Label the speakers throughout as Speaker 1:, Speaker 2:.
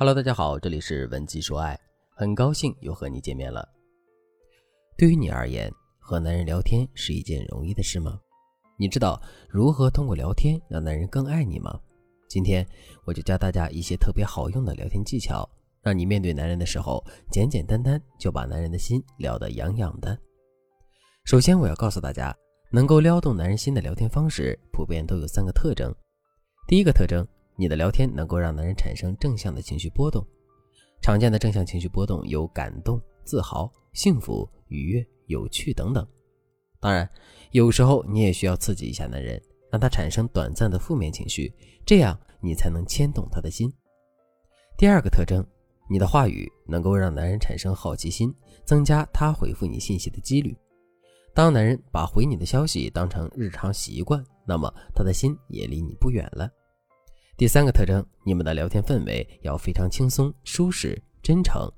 Speaker 1: Hello，大家好，这里是文姬说爱，很高兴又和你见面了。对于你而言，和男人聊天是一件容易的事吗？你知道如何通过聊天让男人更爱你吗？今天我就教大家一些特别好用的聊天技巧，让你面对男人的时候，简简单单就把男人的心撩得痒痒的。首先，我要告诉大家，能够撩动男人心的聊天方式，普遍都有三个特征。第一个特征，你的聊天能够让男人产生正向的情绪波动。常见的正向情绪波动有感动、自豪、幸福、愉悦、有趣等等。当然，有时候你也需要刺激一下男人，让他产生短暂的负面情绪，这样你才能牵动他的心。第二个特征，你的话语能够让男人产生好奇心，增加他回复你信息的几率。当男人把回你的消息当成日常习惯，那么他的心也离你不远了。第三个特征，你们的聊天氛围要非常轻松、舒适、真诚，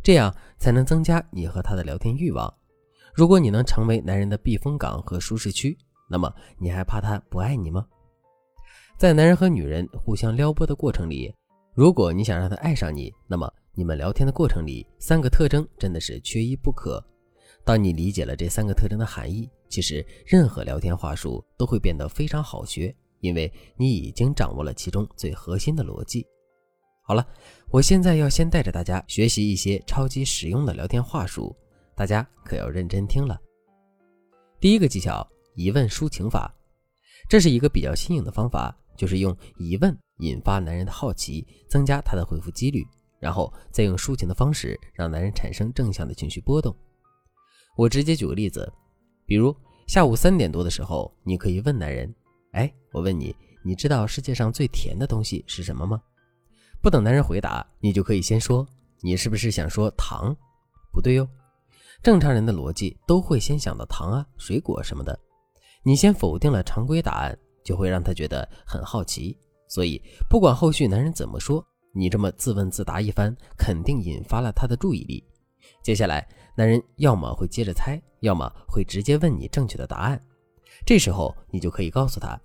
Speaker 1: 这样才能增加你和他的聊天欲望。如果你能成为男人的避风港和舒适区，那么你还怕他不爱你吗？在男人和女人互相撩拨的过程里，如果你想让他爱上你，那么你们聊天的过程里，三个特征真的是缺一不可。当你理解了这三个特征的含义，其实任何聊天话术都会变得非常好学，因为你已经掌握了其中最核心的逻辑。好了，我现在要先带着大家学习一些超级实用的聊天话术，大家可要认真听了。第一个技巧：疑问抒情法，这是一个比较新颖的方法，就是用疑问引发男人的好奇，增加他的回复几率，然后再用抒情的方式让男人产生正向的情绪波动。我直接举个例子，比如下午三点多的时候，你可以问男人：“哎，我问你，你知道世界上最甜的东西是什么吗？”不等男人回答，你就可以先说：“你是不是想说糖？”不对哟，正常人的逻辑都会先想到糖啊、水果什么的。你先否定了常规答案，就会让他觉得很好奇。所以不管后续男人怎么说，你这么自问自答一番，肯定引发了他的注意力。接下来，男人要么会接着猜，要么会直接问你正确的答案。这时候，你就可以告诉他，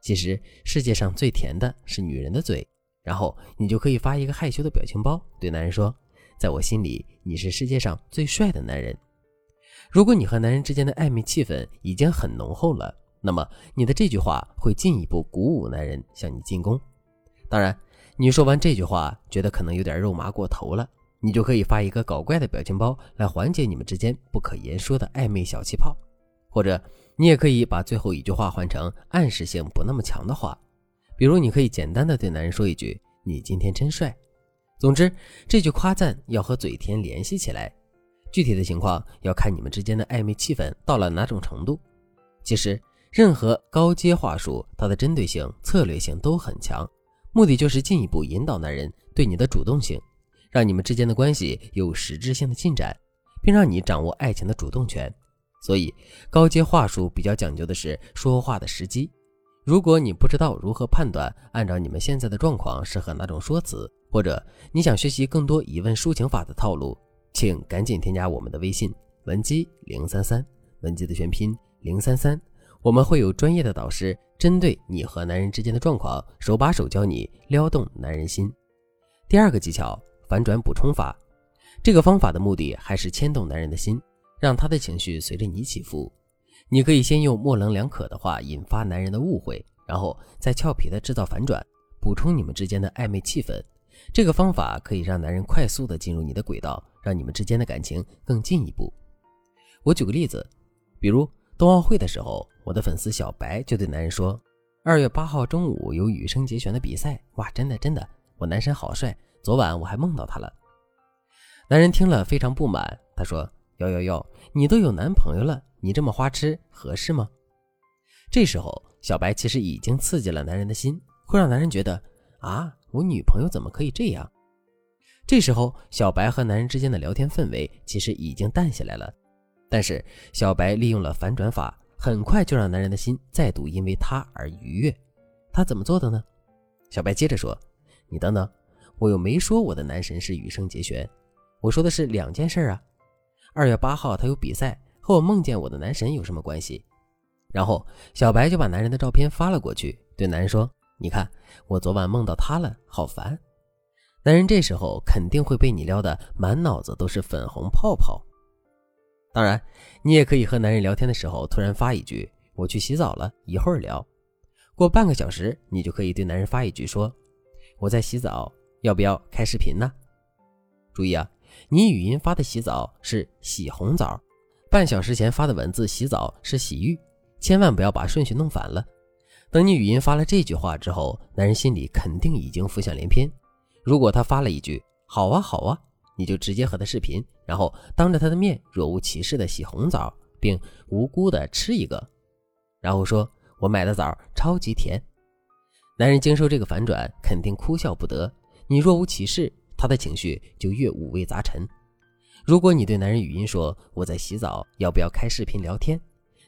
Speaker 1: 其实世界上最甜的是女人的嘴。然后，你就可以发一个害羞的表情包，对男人说：“在我心里，你是世界上最帅的男人。”如果你和男人之间的暧昧气氛已经很浓厚了，那么你的这句话会进一步鼓舞男人向你进攻。当然，你说完这句话，觉得可能有点肉麻过头了。你就可以发一个搞怪的表情包来缓解你们之间不可言说的暧昧小气泡，或者你也可以把最后一句话换成暗示性不那么强的话，比如你可以简单的对男人说一句“你今天真帅”。总之，这句夸赞要和嘴甜联系起来，具体的情况要看你们之间的暧昧气氛到了哪种程度。其实，任何高阶话术，它的针对性、策略性都很强，目的就是进一步引导男人对你的主动性。让你们之间的关系有实质性的进展，并让你掌握爱情的主动权。所以，高阶话术比较讲究的是说话的时机。如果你不知道如何判断，按照你们现在的状况适合哪种说辞，或者你想学习更多疑问抒情法的套路，请赶紧添加我们的微信文姬零三三，文姬的全拼零三三。我们会有专业的导师针对你和男人之间的状况，手把手教你撩动男人心。第二个技巧。反转补充法，这个方法的目的还是牵动男人的心，让他的情绪随着你起伏。你可以先用模棱两可的话引发男人的误会，然后再俏皮的制造反转，补充你们之间的暧昧气氛。这个方法可以让男人快速的进入你的轨道，让你们之间的感情更进一步。我举个例子，比如冬奥会的时候，我的粉丝小白就对男人说：“二月八号中午有羽生结弦的比赛，哇，真的真的，我男神好帅。”昨晚我还梦到他了。男人听了非常不满，他说：“哟哟哟，你都有男朋友了，你这么花痴合适吗？”这时候，小白其实已经刺激了男人的心，会让男人觉得啊，我女朋友怎么可以这样？这时候，小白和男人之间的聊天氛围其实已经淡下来了。但是，小白利用了反转法，很快就让男人的心再度因为他而愉悦。他怎么做的呢？小白接着说：“你等等。”我又没说我的男神是羽生结弦，我说的是两件事啊。二月八号他有比赛，和我梦见我的男神有什么关系？然后小白就把男人的照片发了过去，对男人说：“你看，我昨晚梦到他了，好烦。”男人这时候肯定会被你撩得满脑子都是粉红泡泡。当然，你也可以和男人聊天的时候突然发一句：“我去洗澡了，一会儿聊。”过半个小时，你就可以对男人发一句说：“我在洗澡，要不要开视频呢？”注意啊，你语音发的洗澡是洗红澡，半小时前发的文字洗澡是洗浴，千万不要把顺序弄反了。等你语音发了这句话之后，男人心里肯定已经浮想联翩。如果他发了一句“好啊，好啊”，你就直接和他视频，然后当着他的面若无其事的洗红枣，并无辜的吃一个，然后说：“我买的枣超级甜。”男人经受这个反转，肯定哭笑不得。你若无其事，他的情绪就越五味杂陈。如果你对男人语音说：“我在洗澡，要不要开视频聊天？”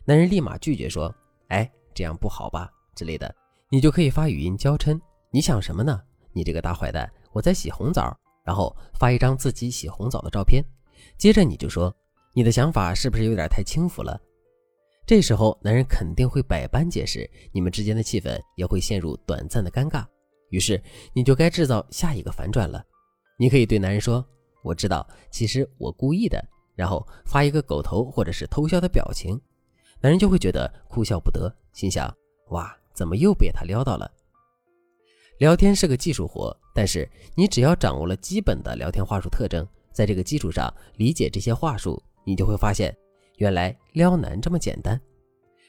Speaker 1: 男人立马拒绝说：“哎，这样不好吧？”之类的，你就可以发语音娇嗔：“你想什么呢？你这个大坏蛋！我在洗红枣。”然后发一张自己洗红枣的照片，接着你就说：“你的想法是不是有点太轻浮了？”这时候男人肯定会百般解释，你们之间的气氛也会陷入短暂的尴尬。于是你就该制造下一个反转了。你可以对男人说：“我知道，其实我故意的。”然后发一个狗头或者是偷笑的表情，男人就会觉得哭笑不得，心想。哇，怎么又被他撩到了？聊天是个技术活，但是你只要掌握了基本的聊天话术特征，在这个基础上理解这些话术，你就会发现，原来撩男这么简单。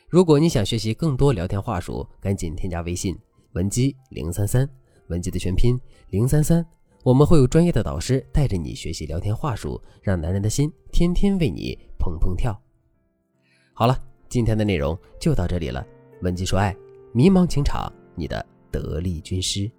Speaker 1: 如果你想学习更多聊天话术，赶紧添加微信文姬零三三，文姬的全拼零三三，我们会有专业的导师带着你学习聊天话术，让男人的心天天为你砰砰跳。好了，今天的内容就到这里了。文姬说：“爱，迷茫情场，你的得力军师。”